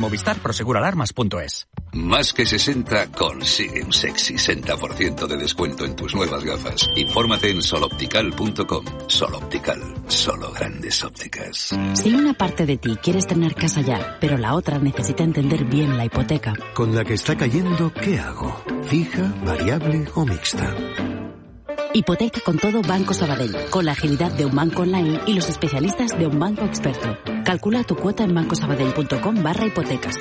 Movistar Proseguralarmas.es. Más que 60 consigue un sexy 60% de descuento en tus nuevas gafas. Infórmate en soloptical.com. Soloptical, solo grandes ópticas. Si una parte de ti quieres tener casa ya, pero la otra necesita entender bien la hipoteca. Con la que está cayendo, ¿qué hago? ¿Fija, variable o mixta? Hipoteca con todo Banco Sabadell, con la agilidad de un banco online y los especialistas de un banco experto. Calcula tu cuota en bancosabadell.com barra hipotecas.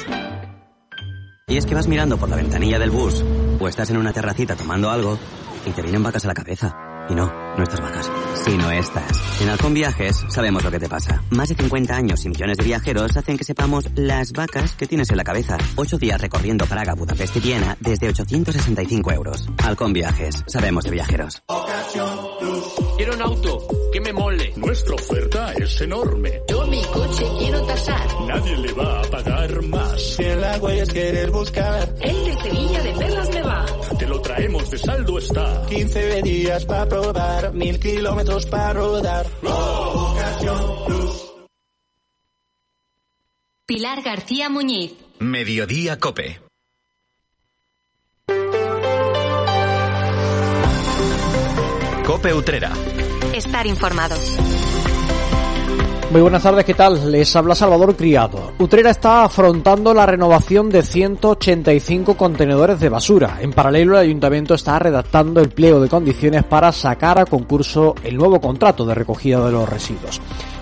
Y es que vas mirando por la ventanilla del bus o estás en una terracita tomando algo y te vienen vacas a la cabeza. Y no, no estas vacas, sino estas. En Halcón Viajes sabemos lo que te pasa. Más de 50 años y millones de viajeros hacen que sepamos las vacas que tienes en la cabeza. Ocho días recorriendo Praga, Budapest y Viena desde 865 euros. Halcón Viajes, sabemos de viajeros. Quiero un auto que me mole. Nuestra oferta es enorme. Yo mi coche quiero tasar. Nadie le va a pagar más. Si en la huellas quieres buscar. El de Sevilla de Perlas traemos de saldo está. 15 días para probar, mil kilómetros para rodar. Ocasión Plus. Pilar García Muñiz. Mediodía Cope. Cope Utrera. Estar informado. Muy buenas tardes, ¿qué tal? Les habla Salvador Criado. Utrera está afrontando la renovación de 185 contenedores de basura. En paralelo, el ayuntamiento está redactando el pliego de condiciones para sacar a concurso el nuevo contrato de recogida de los residuos.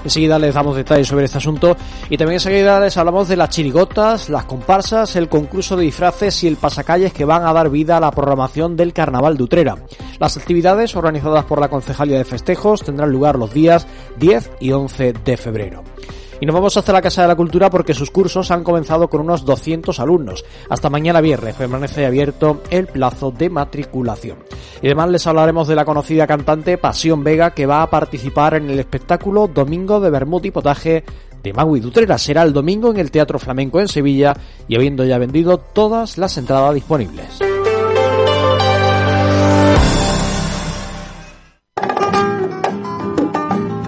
Enseguida les damos detalles sobre este asunto y también enseguida les hablamos de las chirigotas, las comparsas, el concurso de disfraces y el pasacalles que van a dar vida a la programación del Carnaval de Utrera. Las actividades organizadas por la Concejalía de Festejos tendrán lugar los días 10 y 11 de febrero. Y nos vamos hasta la Casa de la Cultura porque sus cursos han comenzado con unos 200 alumnos. Hasta mañana viernes permanece abierto el plazo de matriculación. Y además les hablaremos de la conocida cantante Pasión Vega que va a participar en el espectáculo Domingo de Bermud y Potaje de Magui Dutrera. Será el domingo en el Teatro Flamenco en Sevilla y habiendo ya vendido todas las entradas disponibles.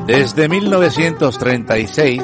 Desde 1936,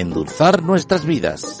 endulzar nuestras vidas.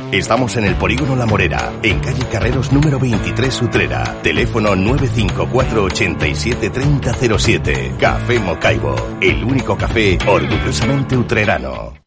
Estamos en el Polígono La Morera, en calle Carreros número 23 Utrera. Teléfono 954 87 3007. Café Mocaibo, el único café orgullosamente utrerano.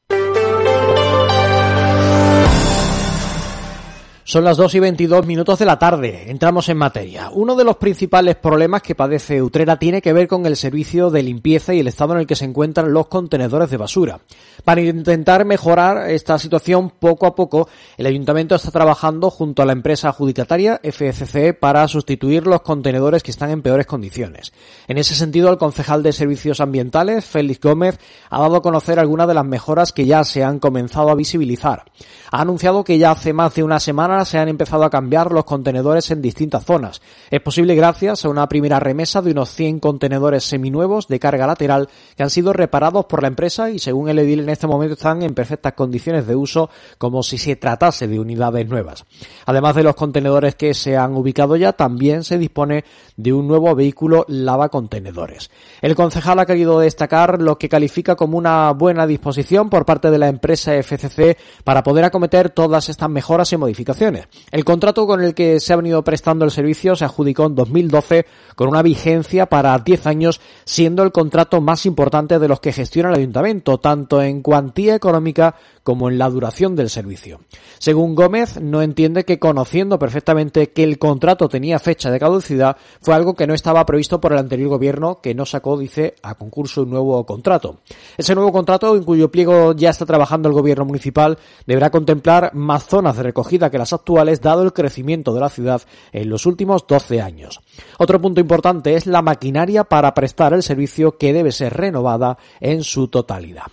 Son las 2 y 22 minutos de la tarde. Entramos en materia. Uno de los principales problemas que padece Utrera tiene que ver con el servicio de limpieza y el estado en el que se encuentran los contenedores de basura. Para intentar mejorar esta situación poco a poco, el ayuntamiento está trabajando junto a la empresa adjudicataria FCC para sustituir los contenedores que están en peores condiciones. En ese sentido, el concejal de Servicios Ambientales, Félix Gómez, ha dado a conocer algunas de las mejoras que ya se han comenzado a visibilizar. Ha anunciado que ya hace más de una semana se han empezado a cambiar los contenedores en distintas zonas. Es posible gracias a una primera remesa de unos 100 contenedores seminuevos de carga lateral que han sido reparados por la empresa y según el edil en este momento están en perfectas condiciones de uso como si se tratase de unidades nuevas. Además de los contenedores que se han ubicado ya, también se dispone de un nuevo vehículo lava contenedores. El concejal ha querido destacar lo que califica como una buena disposición por parte de la empresa FCC para poder acometer todas estas mejoras y modificaciones El contrato con el que se ha venido prestando el servicio se adjudicó en 2012 con una vigencia para 10 años, siendo el contrato más importante de los que gestiona el ayuntamiento, tanto en cuantía económica como en la duración del servicio. Según Gómez, no entiende que conociendo perfectamente que el contrato tenía fecha de caducidad, fue algo que no estaba previsto por el anterior gobierno, que no sacó, dice, a concurso un nuevo contrato. Ese nuevo contrato, en cuyo pliego ya está trabajando el gobierno municipal, deberá contemplar más zonas de recogida que las actuales, dado el crecimiento de la ciudad en los últimos 12 años. Otro punto importante es la maquinaria para prestar el servicio que debe ser renovada en su totalidad.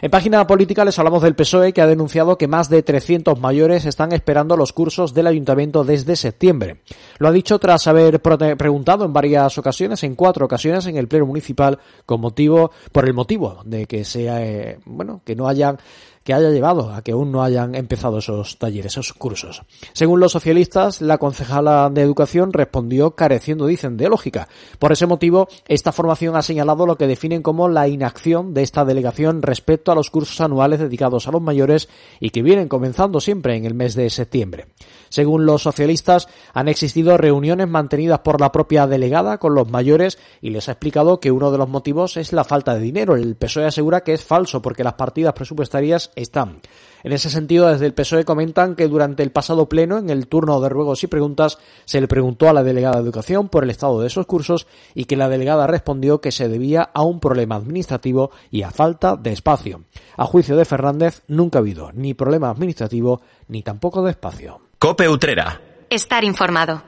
En página política les hablamos del PSOE que ha denunciado que más de 300 mayores están esperando los cursos del ayuntamiento desde septiembre. Lo ha dicho tras haber preguntado en varias ocasiones, en cuatro ocasiones en el pleno municipal con motivo por el motivo de que sea eh, bueno, que no hayan que haya llevado a que aún no hayan empezado esos talleres, esos cursos. Según los socialistas, la concejala de Educación respondió careciendo, dicen, de lógica. Por ese motivo, esta formación ha señalado lo que definen como la inacción de esta delegación respecto a los cursos anuales dedicados a los mayores y que vienen comenzando siempre en el mes de septiembre. Según los socialistas, han existido reuniones mantenidas por la propia delegada con los mayores y les ha explicado que uno de los motivos es la falta de dinero. El PSOE asegura que es falso porque las partidas presupuestarias están. En ese sentido, desde el PSOE comentan que durante el pasado pleno, en el turno de ruegos y preguntas, se le preguntó a la delegada de Educación por el estado de esos cursos y que la delegada respondió que se debía a un problema administrativo y a falta de espacio. A juicio de Fernández, nunca ha habido ni problema administrativo ni tampoco de espacio. Cope Utrera. Estar informado.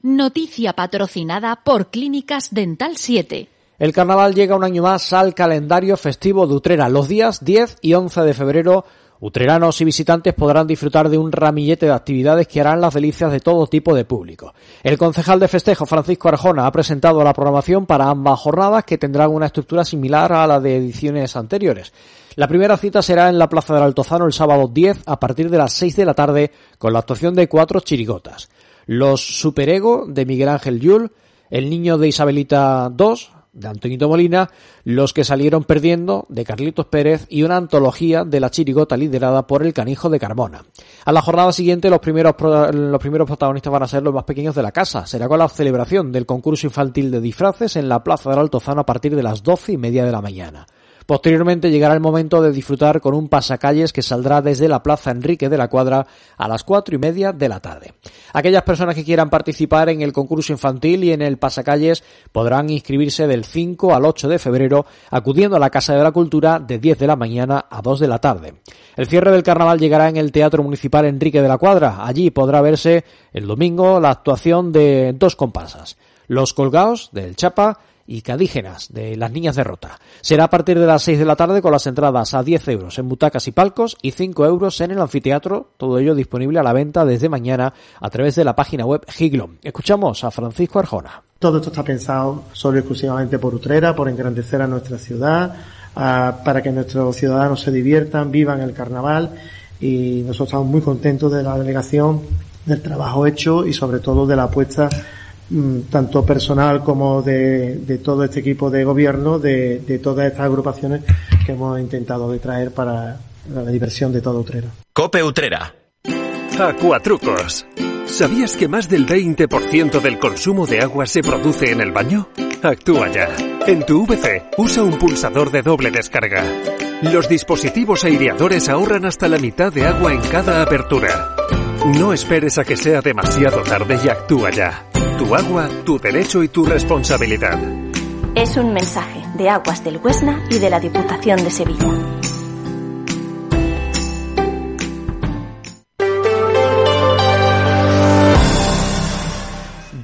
Noticia patrocinada por Clínicas Dental 7. El carnaval llega un año más al calendario festivo de Utrera. Los días 10 y 11 de febrero, utreranos y visitantes podrán disfrutar de un ramillete de actividades que harán las delicias de todo tipo de público. El concejal de festejo, Francisco Arjona, ha presentado la programación para ambas jornadas que tendrán una estructura similar a la de ediciones anteriores. La primera cita será en la Plaza del Altozano el sábado 10 a partir de las 6 de la tarde con la actuación de cuatro chirigotas. Los Superego de Miguel Ángel Yul, El Niño de Isabelita II, de Antonito Molina, Los que salieron perdiendo de Carlitos Pérez y una antología de la chirigota liderada por el canijo de Carmona. A la jornada siguiente los primeros, los primeros protagonistas van a ser los más pequeños de la casa. Será con la celebración del concurso infantil de disfraces en la Plaza del Altozano a partir de las doce y media de la mañana. Posteriormente llegará el momento de disfrutar con un pasacalles que saldrá desde la Plaza Enrique de la Cuadra a las cuatro y media de la tarde. Aquellas personas que quieran participar en el concurso infantil y en el pasacalles podrán inscribirse del 5 al 8 de febrero acudiendo a la Casa de la Cultura de 10 de la mañana a 2 de la tarde. El cierre del carnaval llegará en el Teatro Municipal Enrique de la Cuadra. Allí podrá verse el domingo la actuación de dos comparsas. Los Colgaos del Chapa y Cadígenas de las Niñas de Rota. Será a partir de las 6 de la tarde con las entradas a 10 euros en butacas y palcos y 5 euros en el anfiteatro, todo ello disponible a la venta desde mañana a través de la página web Giglom. Escuchamos a Francisco Arjona. Todo esto está pensado solo y exclusivamente por Utrera, por engrandecer a nuestra ciudad, para que nuestros ciudadanos se diviertan, vivan el carnaval y nosotros estamos muy contentos de la delegación, del trabajo hecho y sobre todo de la apuesta tanto personal como de, de, todo este equipo de gobierno, de, de, todas estas agrupaciones que hemos intentado de traer para la diversión de todo Utrera. Cope Utrera. Acuatrucos. ¿Sabías que más del 20% del consumo de agua se produce en el baño? Actúa ya. En tu VC, usa un pulsador de doble descarga. Los dispositivos aireadores ahorran hasta la mitad de agua en cada apertura. No esperes a que sea demasiado tarde y actúa ya. Tu agua, tu derecho y tu responsabilidad. Es un mensaje de Aguas del Huesna y de la Diputación de Sevilla.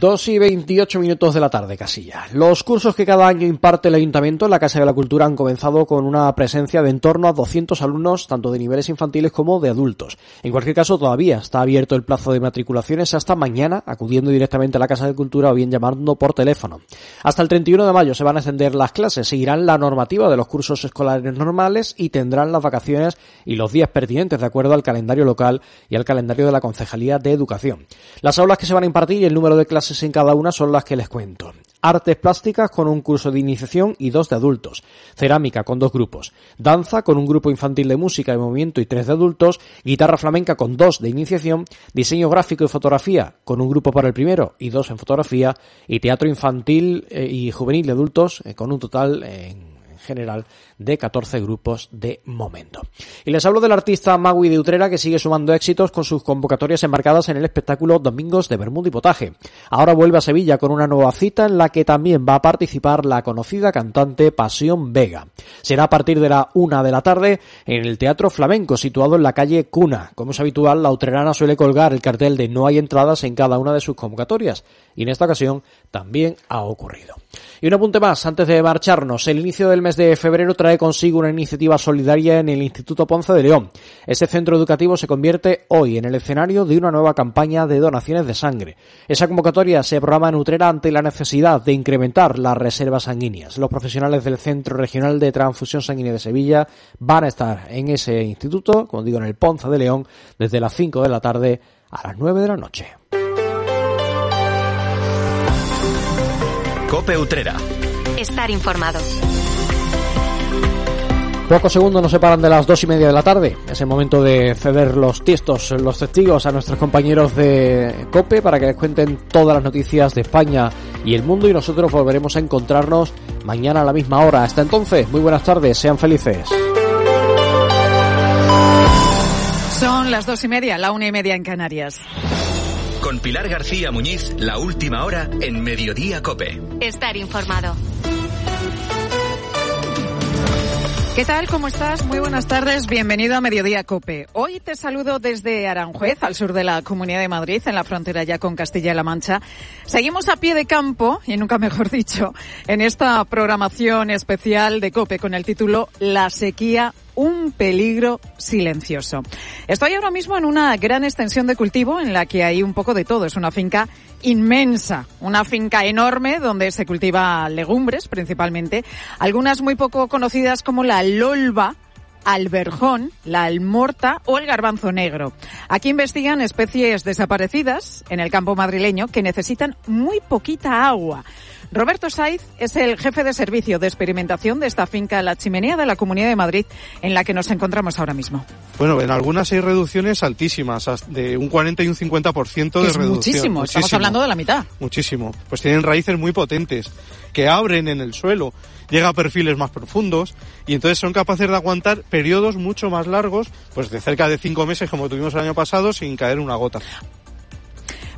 2 y 28 minutos de la tarde, Casilla. Los cursos que cada año imparte el Ayuntamiento en la Casa de la Cultura han comenzado con una presencia de en torno a 200 alumnos, tanto de niveles infantiles como de adultos. En cualquier caso, todavía está abierto el plazo de matriculaciones hasta mañana, acudiendo directamente a la Casa de Cultura o bien llamando por teléfono. Hasta el 31 de mayo se van a extender las clases, seguirán la normativa de los cursos escolares normales y tendrán las vacaciones y los días pertinentes de acuerdo al calendario local y al calendario de la Concejalía de Educación. Las aulas que se van a impartir y el número de clases en cada una son las que les cuento. Artes plásticas con un curso de iniciación y dos de adultos. Cerámica con dos grupos. Danza con un grupo infantil de música y movimiento y tres de adultos. Guitarra flamenca con dos de iniciación. Diseño gráfico y fotografía con un grupo para el primero y dos en fotografía. Y teatro infantil eh, y juvenil de adultos eh, con un total en general de 14 grupos de momento. Y les hablo del artista Magui de Utrera que sigue sumando éxitos con sus convocatorias embarcadas en el espectáculo Domingos de Bermuda y Potaje. Ahora vuelve a Sevilla con una nueva cita en la que también va a participar la conocida cantante Pasión Vega. Será a partir de la una de la tarde en el Teatro Flamenco situado en la calle Cuna. Como es habitual, la utrerana suele colgar el cartel de no hay entradas en cada una de sus convocatorias y en esta ocasión también ha ocurrido. Y un apunte más antes de marcharnos. El inicio del mes de febrero trae consigo una iniciativa solidaria en el Instituto Ponce de León. Ese centro educativo se convierte hoy en el escenario de una nueva campaña de donaciones de sangre. Esa convocatoria se programa en Utrera ante la necesidad de incrementar las reservas sanguíneas. Los profesionales del Centro Regional de Transfusión Sanguínea de Sevilla van a estar en ese instituto, como digo, en el Ponce de León, desde las 5 de la tarde a las 9 de la noche. Cope Utrera. Estar informado. Pocos segundos nos separan de las dos y media de la tarde. Es el momento de ceder los tiestos, los testigos a nuestros compañeros de COPE para que les cuenten todas las noticias de España y el mundo y nosotros volveremos a encontrarnos mañana a la misma hora. Hasta entonces, muy buenas tardes, sean felices. Son las dos y media, la una y media en Canarias. Con Pilar García Muñiz, la última hora en Mediodía Cope. Estar informado. ¿Qué tal? ¿Cómo estás? Muy buenas tardes. Bienvenido a Mediodía Cope. Hoy te saludo desde Aranjuez, al sur de la Comunidad de Madrid, en la frontera ya con Castilla-La Mancha. Seguimos a pie de campo, y nunca mejor dicho, en esta programación especial de Cope con el título La sequía un peligro silencioso. Estoy ahora mismo en una gran extensión de cultivo en la que hay un poco de todo. Es una finca inmensa, una finca enorme donde se cultiva legumbres principalmente, algunas muy poco conocidas como la lolva, alberjón, la almorta o el garbanzo negro. Aquí investigan especies desaparecidas en el campo madrileño que necesitan muy poquita agua. Roberto Saiz es el jefe de servicio de experimentación de esta finca La Chimenea de la Comunidad de Madrid en la que nos encontramos ahora mismo. Bueno, en algunas hay reducciones altísimas, de un 40 y un 50% de es reducción. Muchísimo, estamos hablando de la mitad. Muchísimo. Pues tienen raíces muy potentes que abren en el suelo, llega a perfiles más profundos y entonces son capaces de aguantar periodos mucho más largos, pues de cerca de cinco meses como tuvimos el año pasado sin caer una gota.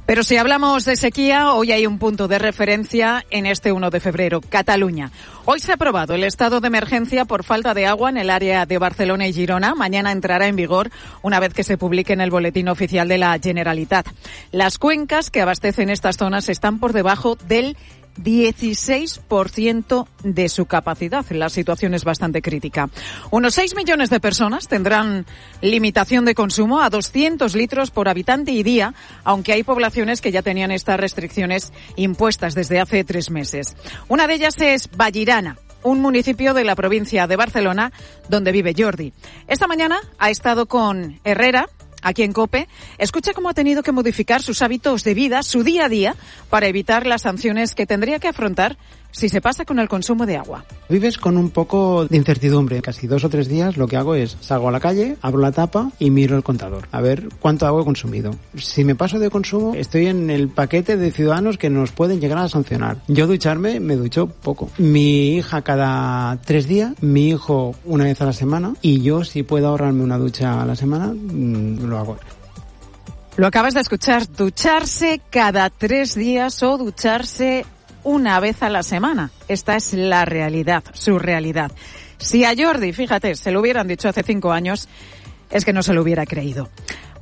Pero si hablamos de sequía, hoy hay un punto de referencia en este 1 de febrero, Cataluña. Hoy se ha aprobado el estado de emergencia por falta de agua en el área de Barcelona y Girona. Mañana entrará en vigor una vez que se publique en el boletín oficial de la Generalitat. Las cuencas que abastecen estas zonas están por debajo del 16% de su capacidad. La situación es bastante crítica. Unos 6 millones de personas tendrán limitación de consumo a 200 litros por habitante y día, aunque hay poblaciones que ya tenían estas restricciones impuestas desde hace tres meses. Una de ellas es Vallirana, un municipio de la provincia de Barcelona donde vive Jordi. Esta mañana ha estado con Herrera, aquí en COPE, escucha cómo ha tenido que modificar sus hábitos de vida, su día a día, para evitar las sanciones que tendría que afrontar si se pasa con el consumo de agua. Vives con un poco de incertidumbre. Casi dos o tres días lo que hago es salgo a la calle, abro la tapa y miro el contador. A ver cuánto agua he consumido. Si me paso de consumo, estoy en el paquete de ciudadanos que nos pueden llegar a sancionar. Yo ducharme, me ducho poco. Mi hija cada tres días, mi hijo una vez a la semana y yo si puedo ahorrarme una ducha a la semana, mm, lo hago. Lo acabas de escuchar, ducharse cada tres días o ducharse una vez a la semana. Esta es la realidad, su realidad. Si a Jordi, fíjate, se lo hubieran dicho hace cinco años, es que no se lo hubiera creído.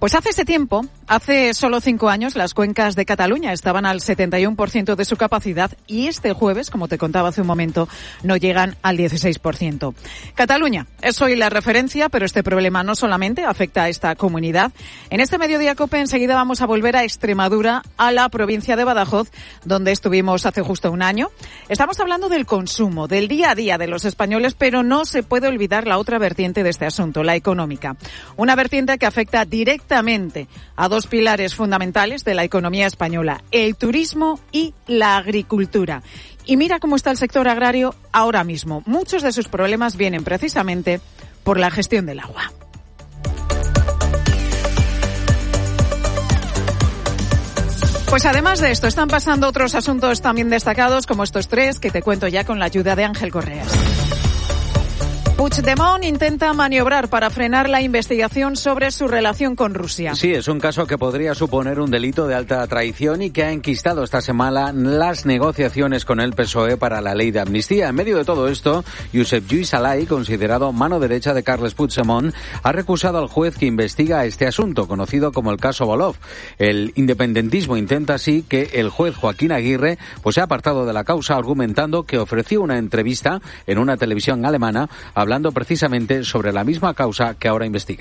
Pues hace ese tiempo, hace solo cinco años, las cuencas de Cataluña estaban al 71% de su capacidad y este jueves, como te contaba hace un momento, no llegan al 16%. Cataluña es hoy la referencia, pero este problema no solamente afecta a esta comunidad. En este mediodía COPE enseguida vamos a volver a Extremadura, a la provincia de Badajoz, donde estuvimos hace justo un año. Estamos hablando del consumo, del día a día de los españoles, pero no se puede olvidar la otra vertiente de este asunto, la económica. Una vertiente que afecta directamente a dos pilares fundamentales de la economía española, el turismo y la agricultura. Y mira cómo está el sector agrario ahora mismo. Muchos de sus problemas vienen precisamente por la gestión del agua. Pues además de esto, están pasando otros asuntos también destacados, como estos tres que te cuento ya con la ayuda de Ángel Correas. Puigdemont intenta maniobrar para frenar la investigación sobre su relación con Rusia. Sí, es un caso que podría suponer un delito de alta traición y que ha enquistado esta semana las negociaciones con el PSOE para la ley de amnistía. En medio de todo esto, Josep Lluís Alay, considerado mano derecha de Carles Puigdemont, ha recusado al juez que investiga este asunto, conocido como el caso Bolov. El independentismo intenta así que el juez Joaquín Aguirre pues, se ha apartado de la causa argumentando que ofreció una entrevista en una televisión alemana hablando precisamente sobre la misma causa que ahora investiga.